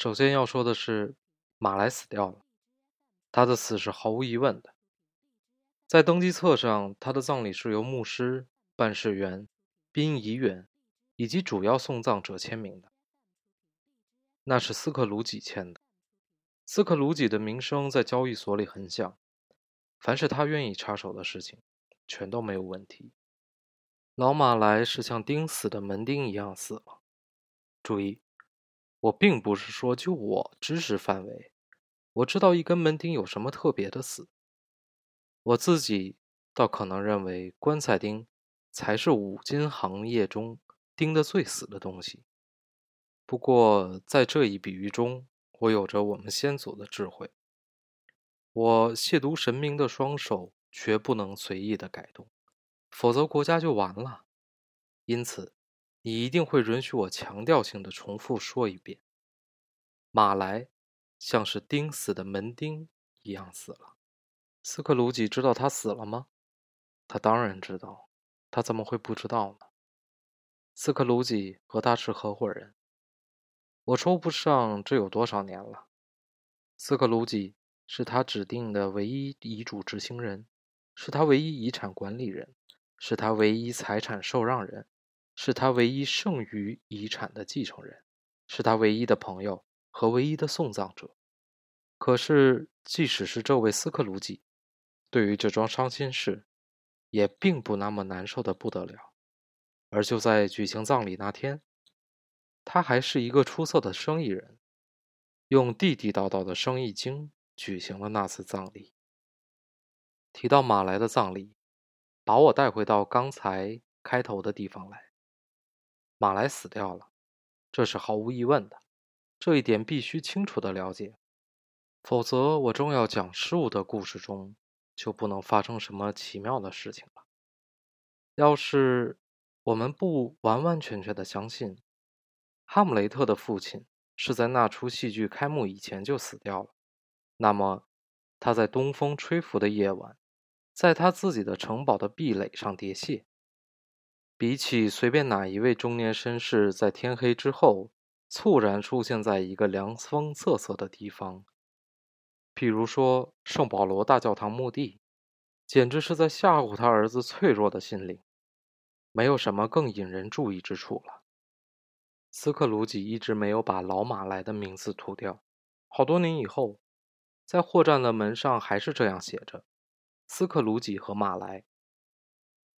首先要说的是，马来死掉了，他的死是毫无疑问的。在登记册上，他的葬礼是由牧师、办事员、殡仪员以及主要送葬者签名的，那是斯克鲁吉签的。斯克鲁吉的名声在交易所里很响，凡是他愿意插手的事情，全都没有问题。老马来是像钉死的门钉一样死了。注意，我并不是说就我知识范围，我知道一根门钉有什么特别的死。我自己倒可能认为棺材钉才是五金行业中钉得最死的东西。不过在这一比喻中。我有着我们先祖的智慧，我亵渎神明的双手绝不能随意的改动，否则国家就完了。因此，你一定会允许我强调性的重复说一遍：马来像是钉死的门钉一样死了。斯克鲁吉知道他死了吗？他当然知道，他怎么会不知道呢？斯克鲁吉和他是合伙人。我说不上这有多少年了。斯克鲁吉是他指定的唯一遗嘱执行人，是他唯一遗产管理人，是他唯一财产受让人，是他唯一剩余遗产的继承人，是他唯一的朋友和唯一的送葬者。可是，即使是这位斯克鲁吉，对于这桩伤心事，也并不那么难受的不得了。而就在举行葬礼那天。他还是一个出色的生意人，用地地道道的生意经举行了那次葬礼。提到马来的葬礼，把我带回到刚才开头的地方来。马来死掉了，这是毫无疑问的，这一点必须清楚的了解，否则我正要讲述的故事中就不能发生什么奇妙的事情了。要是我们不完完全全的相信。哈姆雷特的父亲是在那出戏剧开幕以前就死掉了。那么，他在东风吹拂的夜晚，在他自己的城堡的壁垒上叠谢。比起随便哪一位中年绅士在天黑之后猝然出现在一个凉风瑟瑟的地方，比如说圣保罗大教堂墓地，简直是在吓唬他儿子脆弱的心灵。没有什么更引人注意之处了。斯克鲁吉一直没有把老马来的名字涂掉。好多年以后，在货站的门上还是这样写着：“斯克鲁吉和马来。”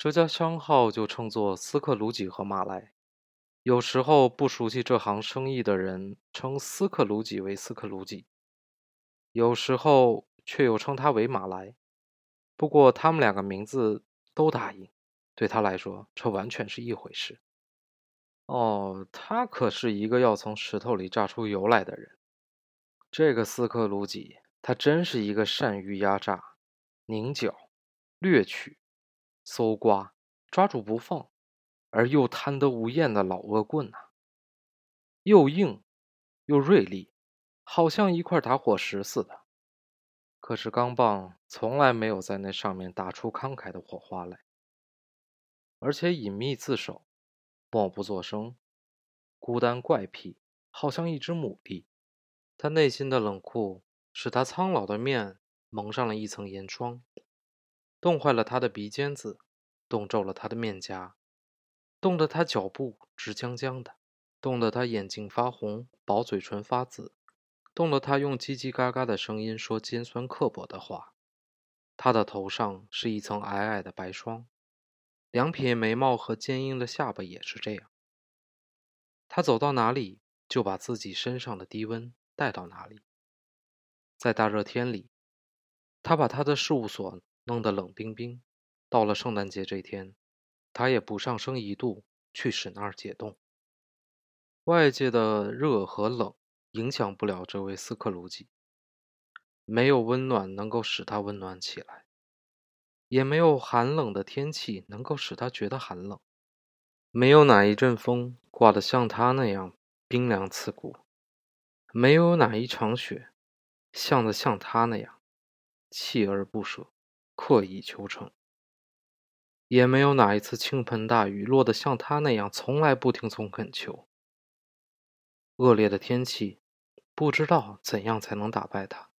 这家商号就称作斯克鲁吉和马来。有时候不熟悉这行生意的人称斯克鲁吉为斯克鲁吉，有时候却又称他为马来。不过他们两个名字都答应，对他来说，这完全是一回事。哦，他可是一个要从石头里榨出油来的人。这个斯克鲁吉，他真是一个善于压榨、拧角、掠取、搜刮、抓住不放，而又贪得无厌的老恶棍呐！又硬，又锐利，好像一块打火石似的。可是钢棒从来没有在那上面打出慷慨的火花来，而且隐秘自守。默不作声，孤单怪癖，好像一只牡蛎。他内心的冷酷使他苍老的面蒙上了一层盐霜，冻坏了他的鼻尖子，冻皱了他的面颊，冻得他脚步直僵僵的，冻得他眼睛发红，薄嘴唇发紫，冻得他用叽叽嘎嘎的声音说尖酸刻薄的话。他的头上是一层矮矮的白霜。两撇眉毛和坚硬的下巴也是这样。他走到哪里，就把自己身上的低温带到哪里。在大热天里，他把他的事务所弄得冷冰冰。到了圣诞节这天，他也不上升一度去使那儿解冻。外界的热和冷影响不了这位斯克鲁吉，没有温暖能够使他温暖起来。也没有寒冷的天气能够使他觉得寒冷，没有哪一阵风刮得像他那样冰凉刺骨，没有哪一场雪像得像他那样锲而不舍、刻意求成，也没有哪一次倾盆大雨落得像他那样从来不听从恳求。恶劣的天气，不知道怎样才能打败他。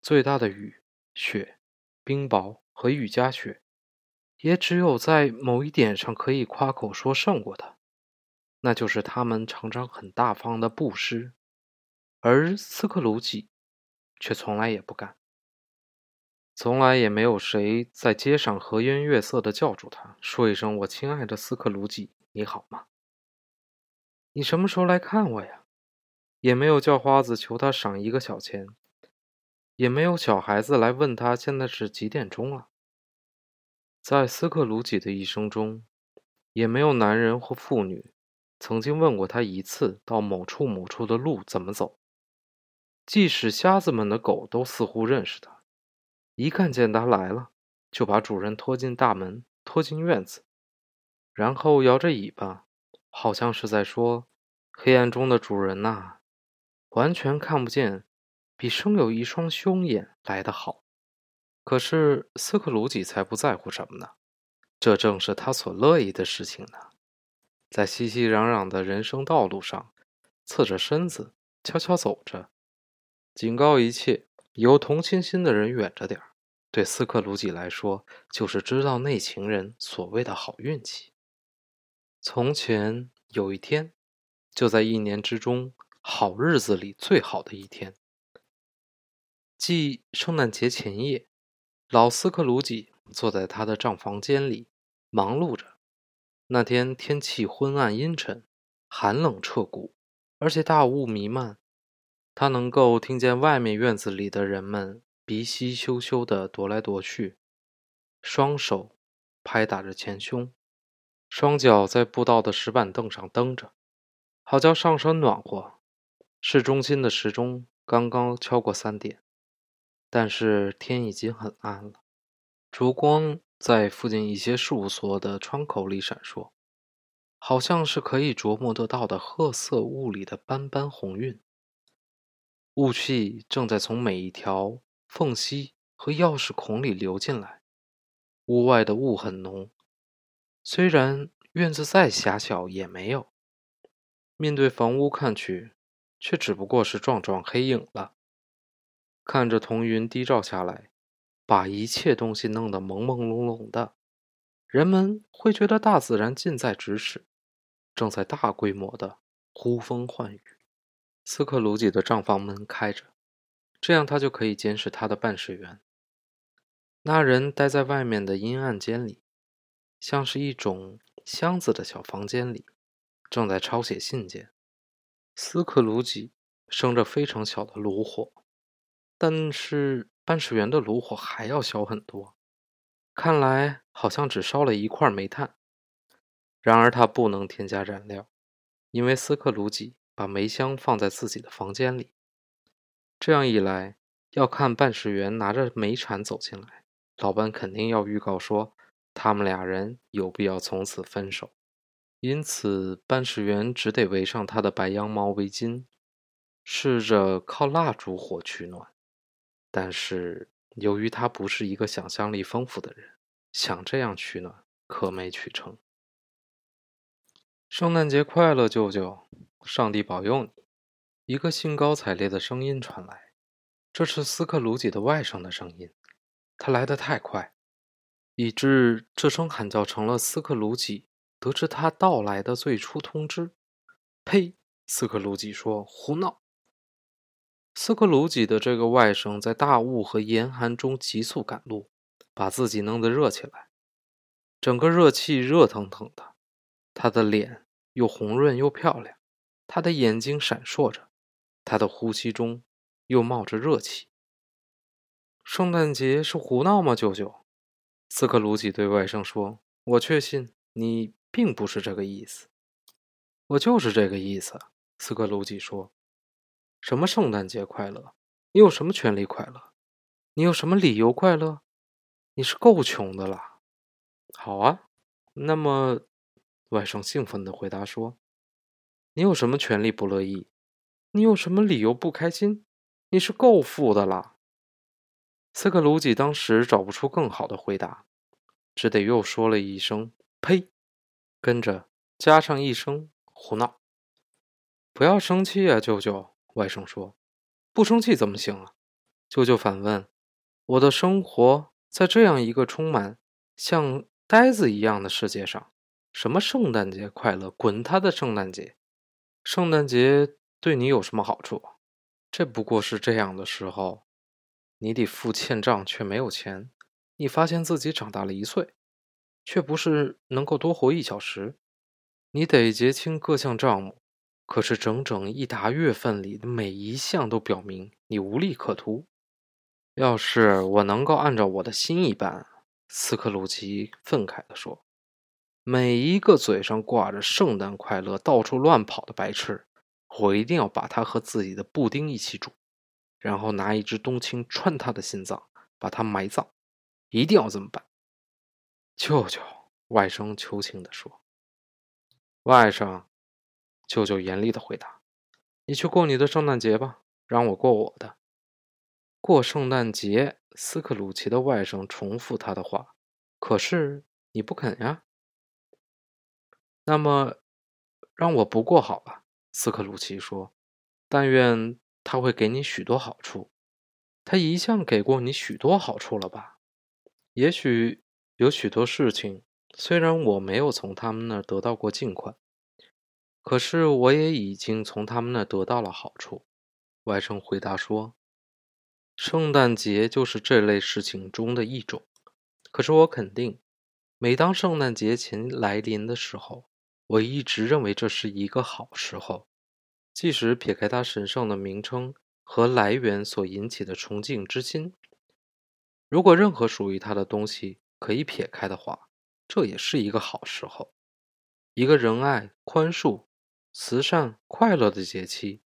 最大的雨、雪、冰雹和雨夹雪，也只有在某一点上可以夸口说胜过他，那就是他们常常很大方的布施，而斯克鲁吉却从来也不干。从来也没有谁在街上和颜悦色地叫住他，说一声“我亲爱的斯克鲁吉，你好吗？你什么时候来看我呀？”也没有叫花子求他赏一个小钱，也没有小孩子来问他现在是几点钟了。在斯克鲁吉的一生中，也没有男人或妇女曾经问过他一次到某处某处的路怎么走。即使瞎子们的狗都似乎认识他。一看见他来了，就把主人拖进大门，拖进院子，然后摇着尾巴，好像是在说：“黑暗中的主人呐，完全看不见，比生有一双凶眼来得好。”可是斯克鲁吉才不在乎什么呢？这正是他所乐意的事情呢。在熙熙攘攘的人生道路上，侧着身子悄悄走着，警告一切有同情心的人远着点儿。对斯克鲁吉来说，就是知道内情人所谓的好运气。从前有一天，就在一年之中好日子里最好的一天，即圣诞节前夜，老斯克鲁吉坐在他的账房间里忙碌着。那天天气昏暗阴沉，寒冷彻骨，而且大雾弥漫，他能够听见外面院子里的人们。鼻息羞羞地踱来踱去，双手拍打着前胸，双脚在步道的石板凳上蹬着，好叫上身暖和。市中心的时钟刚刚敲过三点，但是天已经很暗了。烛光在附近一些事务所的窗口里闪烁，好像是可以琢磨得到的褐色雾里的斑斑红晕。雾气正在从每一条。缝隙和钥匙孔里流进来，屋外的雾很浓。虽然院子再狭小也没有，面对房屋看去，却只不过是幢幢黑影了。看着彤云低照下来，把一切东西弄得朦朦胧胧的，人们会觉得大自然近在咫尺，正在大规模的呼风唤雨。斯克鲁吉的账房门开着。这样，他就可以监视他的办事员。那人待在外面的阴暗间里，像是一种箱子的小房间里，正在抄写信件。斯克鲁吉生着非常小的炉火，但是办事员的炉火还要小很多，看来好像只烧了一块煤炭。然而他不能添加燃料，因为斯克鲁吉把煤箱放在自己的房间里。这样一来，要看办事员拿着煤铲走进来，老班肯定要预告说，他们俩人有必要从此分手。因此，办事员只得围上他的白羊毛围巾，试着靠蜡烛火取暖。但是，由于他不是一个想象力丰富的人，想这样取暖可没取成。圣诞节快乐，舅舅！上帝保佑你！一个兴高采烈的声音传来，这是斯克鲁吉的外甥的声音。他来得太快，以致这声喊叫成了斯克鲁吉得知他到来的最初通知。呸！斯克鲁吉说：“胡闹！”斯克鲁吉的这个外甥在大雾和严寒中急速赶路，把自己弄得热起来，整个热气热腾腾的。他的脸又红润又漂亮，他的眼睛闪烁着。他的呼吸中又冒着热气。圣诞节是胡闹吗，舅舅？斯克鲁吉对外甥说：“我确信你并不是这个意思。”“我就是这个意思。”斯克鲁吉说。“什么圣诞节快乐？你有什么权利快乐？你有什么理由快乐？你是够穷的了。”“好啊，那么，”外甥兴奋地回答说：“你有什么权利不乐意？”你有什么理由不开心？你是够富的了。斯克鲁吉当时找不出更好的回答，只得又说了一声“呸”，跟着加上一声“胡闹”。不要生气啊，舅舅，外甥说：“不生气怎么行啊？”舅舅反问：“我的生活在这样一个充满像呆子一样的世界上，什么圣诞节快乐？滚他的圣诞节！圣诞节对你有什么好处？这不过是这样的时候，你得付欠账，却没有钱。你发现自己长大了一岁，却不是能够多活一小时。你得结清各项账目。”可是整整一沓月份里的每一项都表明你无利可图。要是我能够按照我的心意办，斯克鲁奇愤慨地说：“每一个嘴上挂着‘圣诞快乐’、到处乱跑的白痴，我一定要把他和自己的布丁一起煮，然后拿一支冬青穿他的心脏，把他埋葬。一定要这么办。”舅舅，外甥求情地说：“外甥。”舅舅严厉的回答：“你去过你的圣诞节吧，让我过我的。过圣诞节。”斯克鲁奇的外甥重复他的话：“可是你不肯呀。”那么，让我不过好了。”斯克鲁奇说：“但愿他会给你许多好处。他一向给过你许多好处了吧？也许有许多事情，虽然我没有从他们那儿得到过进款。”可是我也已经从他们那儿得到了好处，外甥回答说：“圣诞节就是这类事情中的一种。可是我肯定，每当圣诞节前来临的时候，我一直认为这是一个好时候，即使撇开它神圣的名称和来源所引起的崇敬之心。如果任何属于它的东西可以撇开的话，这也是一个好时候，一个仁爱、宽恕。”慈善、快乐的节气，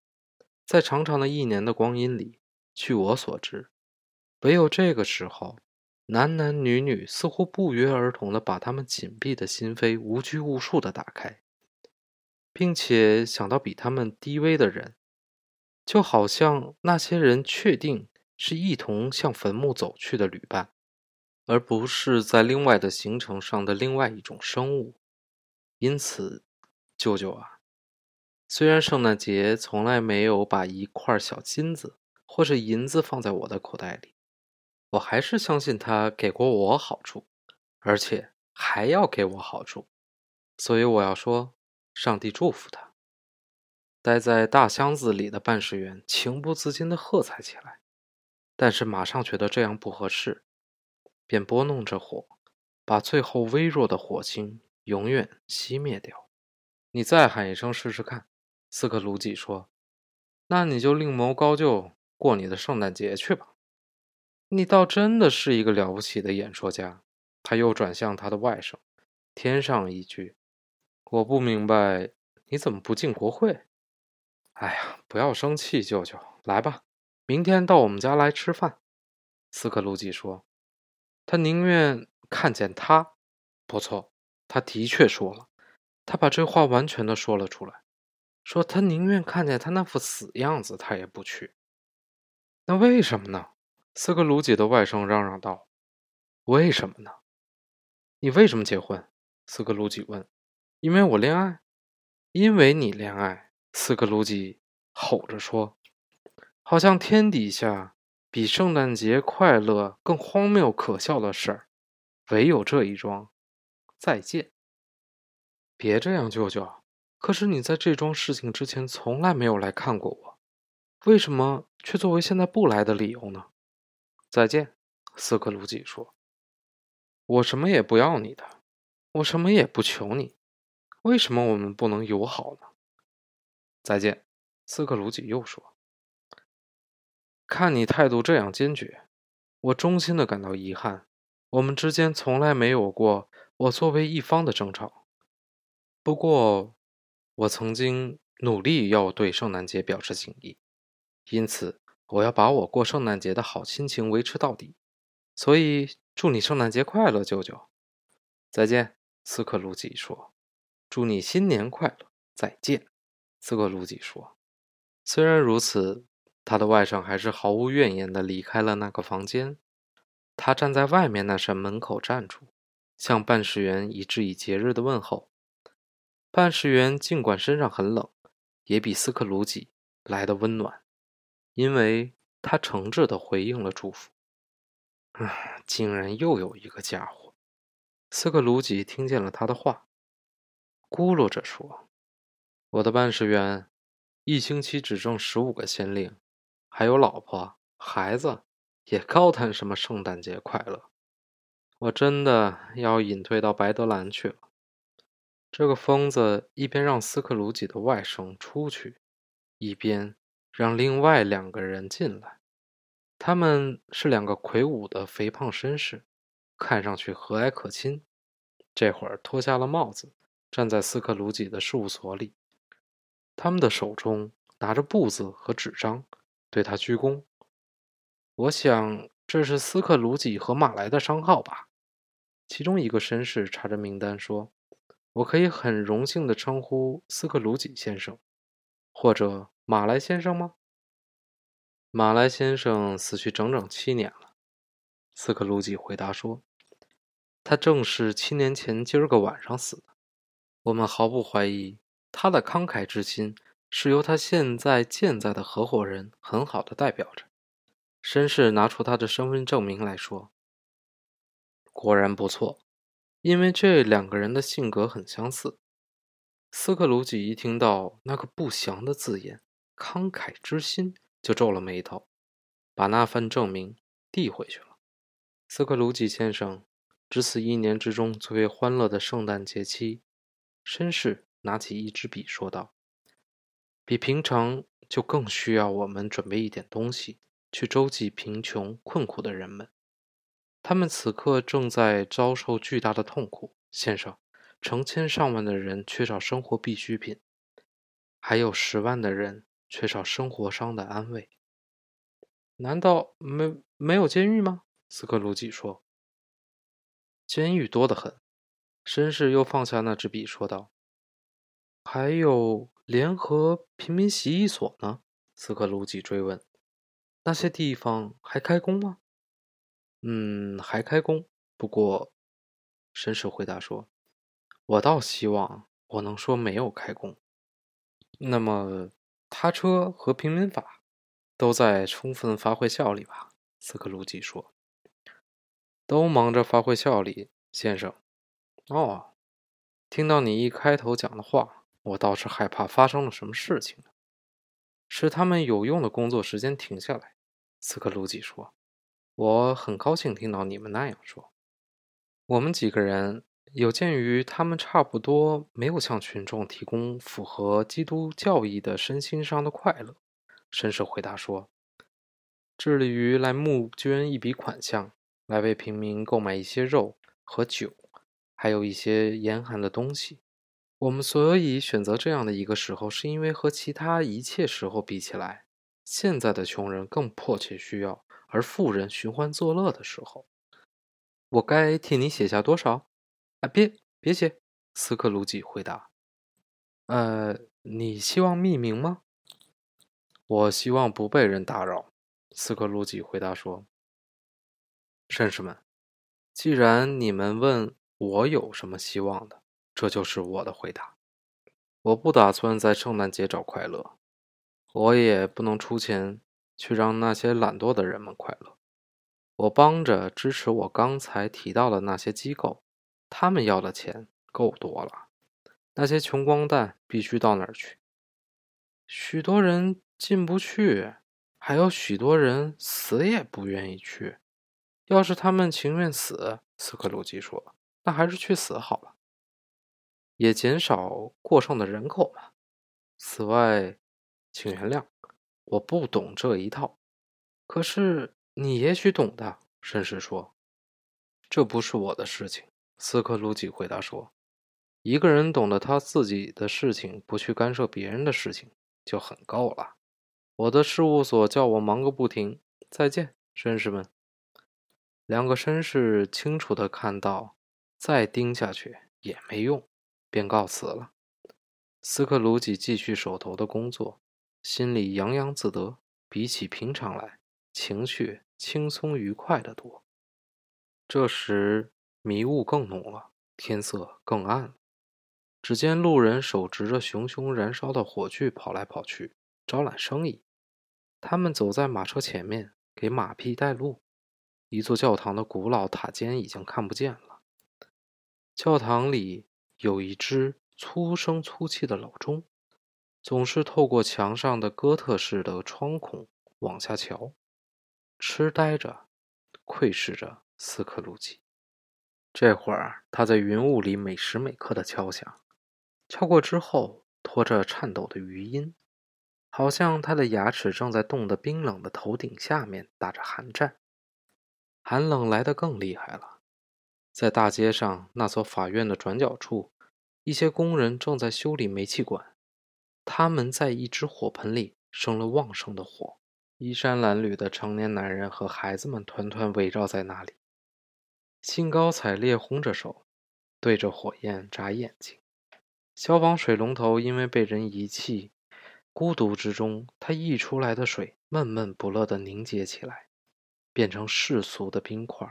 在长长的一年的光阴里，据我所知，唯有这个时候，男男女女似乎不约而同地把他们紧闭的心扉无拘无束地打开，并且想到比他们低微的人，就好像那些人确定是一同向坟墓走去的旅伴，而不是在另外的行程上的另外一种生物。因此，舅舅啊。虽然圣诞节从来没有把一块小金子或者银子放在我的口袋里，我还是相信他给过我好处，而且还要给我好处，所以我要说，上帝祝福他。待在大箱子里的办事员情不自禁地喝彩起来，但是马上觉得这样不合适，便拨弄着火，把最后微弱的火星永远熄灭掉。你再喊一声试试看。斯克鲁吉说：“那你就另谋高就，过你的圣诞节去吧。你倒真的是一个了不起的演说家。”他又转向他的外甥，添上一句：“我不明白你怎么不进国会。”哎呀，不要生气，舅舅，来吧，明天到我们家来吃饭。”斯克鲁吉说：“他宁愿看见他。”不错，他的确说了，他把这话完全的说了出来。说他宁愿看见他那副死样子，他也不去。那为什么呢？斯克鲁吉的外甥嚷嚷道：“为什么呢？你为什么结婚？”斯克鲁吉问。“因为我恋爱。”“因为你恋爱。”斯克鲁吉吼着说，“好像天底下比圣诞节快乐更荒谬可笑的事儿，唯有这一桩。”再见。别这样，舅舅。可是你在这桩事情之前从来没有来看过我，为什么却作为现在不来的理由呢？再见，斯克鲁吉说。我什么也不要你的，我什么也不求你，为什么我们不能友好呢？再见，斯克鲁吉又说。看你态度这样坚决，我衷心的感到遗憾。我们之间从来没有过我作为一方的争吵。不过。我曾经努力要对圣诞节表示敬意，因此我要把我过圣诞节的好心情维持到底。所以，祝你圣诞节快乐，舅舅！再见，斯克鲁吉说。祝你新年快乐！再见，斯克鲁吉说。虽然如此，他的外甥还是毫无怨言地离开了那个房间。他站在外面那扇门口站住，向办事员以致以节日的问候。办事员尽管身上很冷，也比斯克鲁吉来的温暖，因为他诚挚地回应了祝福。啊，竟然又有一个家伙！斯克鲁吉听见了他的话，咕噜着说：“我的办事员，一星期只挣十五个先令，还有老婆孩子，也高谈什么圣诞节快乐。我真的要隐退到白德兰去了。”这个疯子一边让斯克鲁吉的外甥出去，一边让另外两个人进来。他们是两个魁梧的肥胖绅士，看上去和蔼可亲。这会儿脱下了帽子，站在斯克鲁吉的事务所里。他们的手中拿着簿子和纸张，对他鞠躬。我想这是斯克鲁吉和马来的商号吧？其中一个绅士查着名单说：“我可以很荣幸地称呼斯克鲁吉先生，或者马来先生吗？”马来先生死去整整七年了，斯克鲁吉回答说：“他正是七年前今儿个晚上死的。我们毫不怀疑他的慷慨之心是由他现在健在的合伙人很好的代表着。”绅士拿出他的身份证明来说：“果然不错，因为这两个人的性格很相似。”斯克鲁吉一听到那个不祥的字眼“慷慨之心”。就皱了眉头，把那份证明递回去了。斯克鲁吉先生，值此一年之中最为欢乐的圣诞节期，绅士拿起一支笔说道：“比平常就更需要我们准备一点东西，去周济贫穷困苦的人们。他们此刻正在遭受巨大的痛苦，先生。成千上万的人缺少生活必需品，还有十万的人。”缺少生活上的安慰，难道没没有监狱吗？斯克鲁吉说：“监狱多得很。”绅士又放下那支笔，说道：“还有联合平民洗衣所呢？”斯克鲁吉追问：“那些地方还开工吗？”“嗯，还开工。不过，”绅士回答说：“我倒希望我能说没有开工。”那么。他车和平民法都在充分发挥效力吧？斯克鲁吉说：“都忙着发挥效力，先生。”哦，听到你一开头讲的话，我倒是害怕发生了什么事情呢。使他们有用的工作时间停下来，斯克鲁吉说：“我很高兴听到你们那样说。我们几个人。”有鉴于他们差不多没有向群众提供符合基督教义的身心上的快乐，绅士回答说：“致力于来募捐一笔款项，来为平民购买一些肉和酒，还有一些严寒的东西。我们所以选择这样的一个时候，是因为和其他一切时候比起来，现在的穷人更迫切需要，而富人寻欢作乐的时候。我该替你写下多少？”啊，别别写，斯克鲁吉回答。呃，你希望匿名吗？我希望不被人打扰。斯克鲁吉回答说：“绅士们，既然你们问我有什么希望的，这就是我的回答。我不打算在圣诞节找快乐，我也不能出钱去让那些懒惰的人们快乐。我帮着支持我刚才提到的那些机构。”他们要的钱够多了，那些穷光蛋必须到哪儿去？许多人进不去，还有许多人死也不愿意去。要是他们情愿死，斯克鲁吉说，那还是去死好了，也减少过剩的人口嘛。此外，请原谅，我不懂这一套。可是你也许懂的，绅士说，这不是我的事情。斯克鲁吉回答说：“一个人懂得他自己的事情，不去干涉别人的事情，就很够了。我的事务所叫我忙个不停。再见，绅士们。”两个绅士清楚地看到，再盯下去也没用，便告辞了。斯克鲁吉继续手头的工作，心里洋洋自得，比起平常来，情绪轻松愉快得多。这时。迷雾更浓了，天色更暗了。只见路人手执着熊熊燃烧的火炬跑来跑去，招揽生意。他们走在马车前面，给马匹带路。一座教堂的古老塔尖已经看不见了。教堂里有一只粗声粗气的老钟，总是透过墙上的哥特式的窗孔往下瞧，痴呆着，窥视着斯克鲁奇。这会儿，他在云雾里每时每刻的敲响，敲过之后，拖着颤抖的余音，好像他的牙齿正在冻得冰冷的头顶下面打着寒战。寒冷来得更厉害了。在大街上那所法院的转角处，一些工人正在修理煤气管。他们在一只火盆里生了旺盛的火，衣衫褴褛的成年男人和孩子们团团围绕在那里，兴高采烈轰着手，对着火焰眨眼睛。消防水龙头因为被人遗弃，孤独之中，它溢出来的水闷闷不乐地凝结起来，变成世俗的冰块。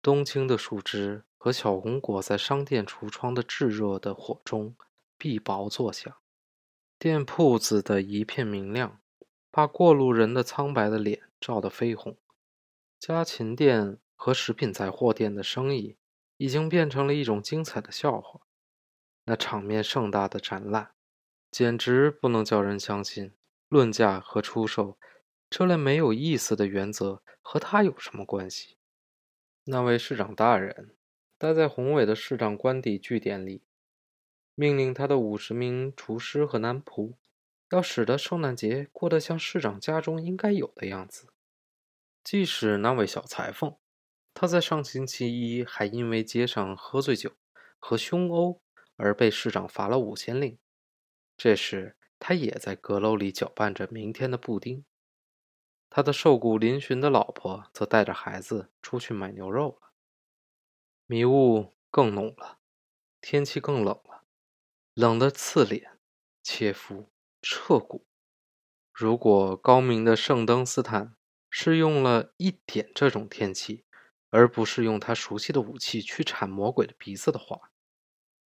冬青的树枝和小红果在商店橱窗的炙热的火中碧薄作响，店铺子的一片明亮，把过路人的苍白的脸照得绯红。家禽店和食品杂货店的生意已经变成了一种精彩的笑话。那场面盛大的展览，简直不能叫人相信。论价和出售这类没有意思的原则和他有什么关系？那位市长大人待在宏伟的市长官邸据点里，命令他的五十名厨师和男仆，要使得圣诞节过得像市长家中应该有的样子。即使那位小裁缝，他在上星期一还因为街上喝醉酒和凶殴而被市长罚了五千令，这时他也在阁楼里搅拌着明天的布丁。他的瘦骨嶙峋的老婆则带着孩子出去买牛肉了。迷雾更浓了，天气更冷了，冷得刺脸、切肤、彻骨。如果高明的圣登斯坦是用了一点这种天气，而不是用他熟悉的武器去铲魔鬼的鼻子的话，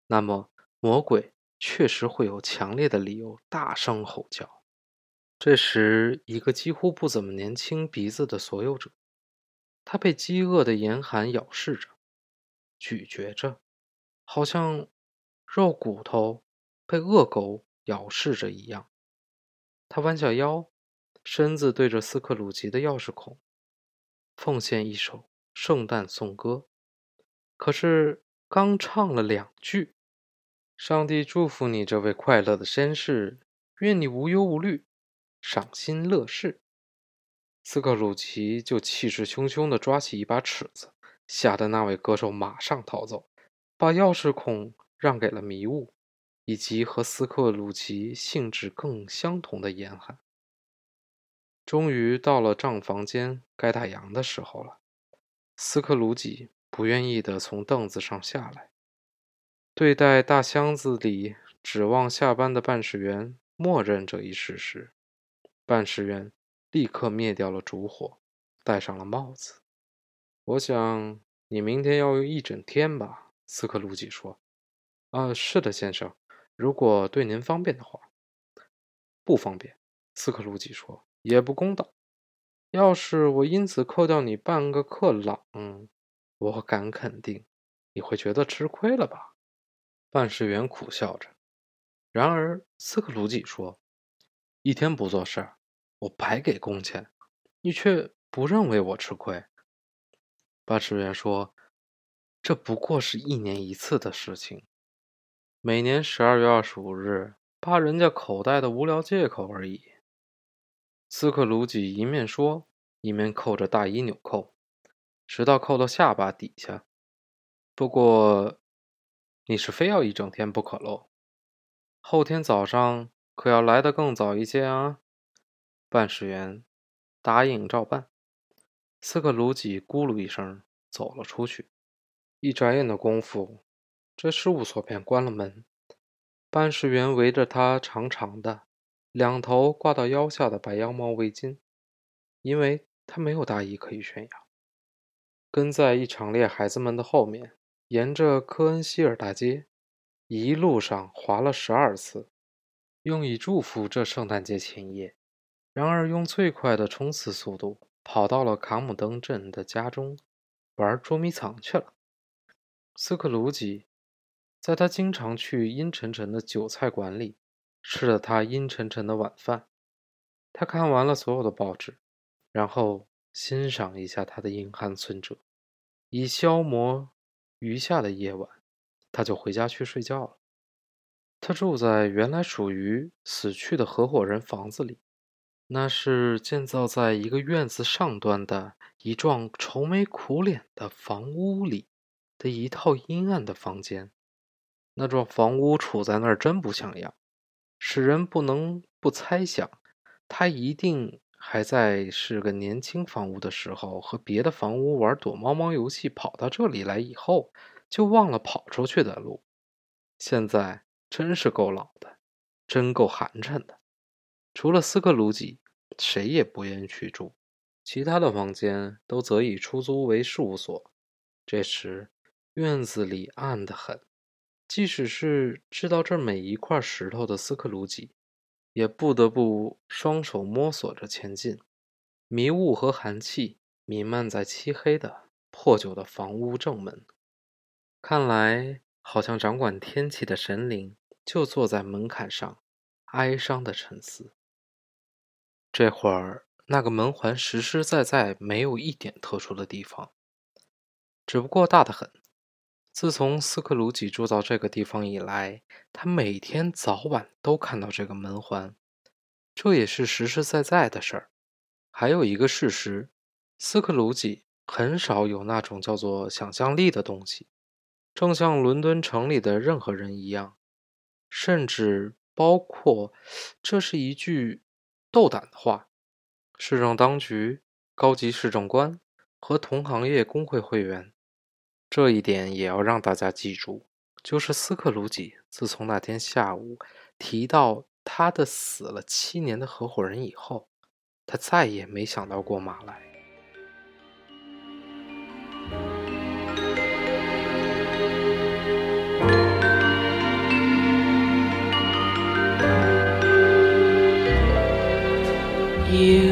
那么魔鬼确实会有强烈的理由大声吼叫。这时，一个几乎不怎么年轻鼻子的所有者，他被饥饿的严寒咬噬着、咀嚼着，好像肉骨头被恶狗咬噬着一样。他弯下腰，身子对着斯克鲁吉的钥匙孔，奉献一首圣诞颂歌。可是，刚唱了两句：“上帝祝福你，这位快乐的绅士，愿你无忧无虑。”赏心乐事，斯克鲁奇就气势汹汹地抓起一把尺子，吓得那位歌手马上逃走，把钥匙孔让给了迷雾，以及和斯克鲁奇性质更相同的严寒。终于到了账房间该打烊的时候了，斯克鲁吉不愿意地从凳子上下来，对待大箱子里指望下班的办事员，默认这一事实。办事员立刻灭掉了烛火，戴上了帽子。我想你明天要用一整天吧？斯克鲁吉说。“啊，是的，先生，如果对您方便的话。”“不方便。”斯克鲁吉说，“也不公道。要是我因此扣掉你半个克朗，我敢肯定你会觉得吃亏了吧？”办事员苦笑着。然而，斯克鲁吉说：“一天不做事。”我白给工钱，你却不认为我吃亏。办事员说：“这不过是一年一次的事情，每年十二月二十五日扒人家口袋的无聊借口而已。”斯克鲁吉一面说，一面扣着大衣纽扣，直到扣到下巴底下。不过，你是非要一整天不可喽？后天早上可要来得更早一些啊！办事员答应照办。斯克鲁吉咕噜一声走了出去。一眨眼的功夫，这事务所便关了门。办事员围着他长长的、两头挂到腰下的白羊毛围巾，因为他没有大衣可以炫耀。跟在一场列孩子们的后面，沿着科恩希尔大街，一路上滑了十二次。用以祝福这圣诞节前夜。然而，用最快的冲刺速度跑到了卡姆登镇的家中，玩捉迷藏去了。斯克鲁吉在他经常去阴沉沉的韭菜馆里吃了他阴沉沉的晚饭。他看完了所有的报纸，然后欣赏一下他的硬汉存折，以消磨余下的夜晚，他就回家去睡觉了。他住在原来属于死去的合伙人房子里。那是建造在一个院子上端的一幢愁眉苦脸的房屋里的一套阴暗的房间。那幢房屋处在那儿真不像样，使人不能不猜想，他一定还在是个年轻房屋的时候，和别的房屋玩躲猫猫游戏，跑到这里来以后，就忘了跑出去的路。现在真是够老的，真够寒碜的。除了斯克鲁吉，谁也不愿意去住。其他的房间都则以出租为事务所。这时，院子里暗得很，即使是知道这每一块石头的斯克鲁吉，也不得不双手摸索着前进。迷雾和寒气弥漫在漆黑的破旧的房屋正门，看来好像掌管天气的神灵就坐在门槛上，哀伤的沉思。这会儿，那个门环实实在在没有一点特殊的地方，只不过大得很。自从斯克鲁吉住到这个地方以来，他每天早晚都看到这个门环，这也是实实在在的事儿。还有一个事实，斯克鲁吉很少有那种叫做想象力的东西，正像伦敦城里的任何人一样，甚至包括这是一句。斗胆的话，市政当局、高级市政官和同行业工会会员，这一点也要让大家记住。就是斯克鲁吉自从那天下午提到他的死了七年的合伙人以后，他再也没想到过马来。You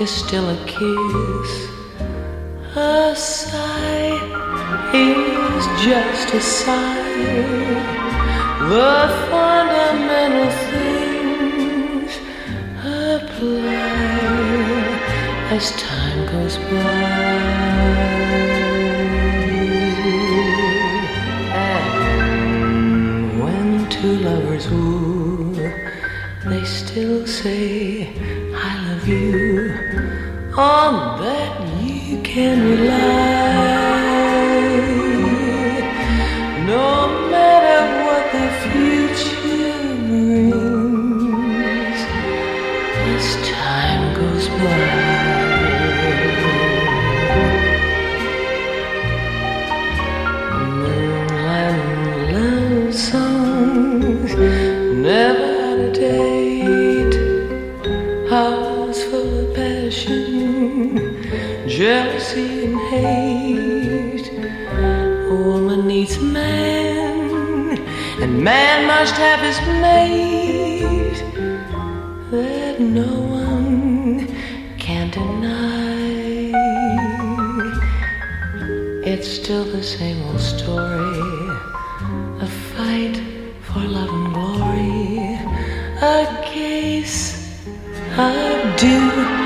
is still a kiss, a sigh is just a sigh. The fundamental things apply as time goes by. two lovers woo, they still say, I love you. Oh, On that you can rely. Jealousy and hate. A woman needs a man, and man must have his mate. That no one can deny. It's still the same old story. A fight for love and glory. A case of do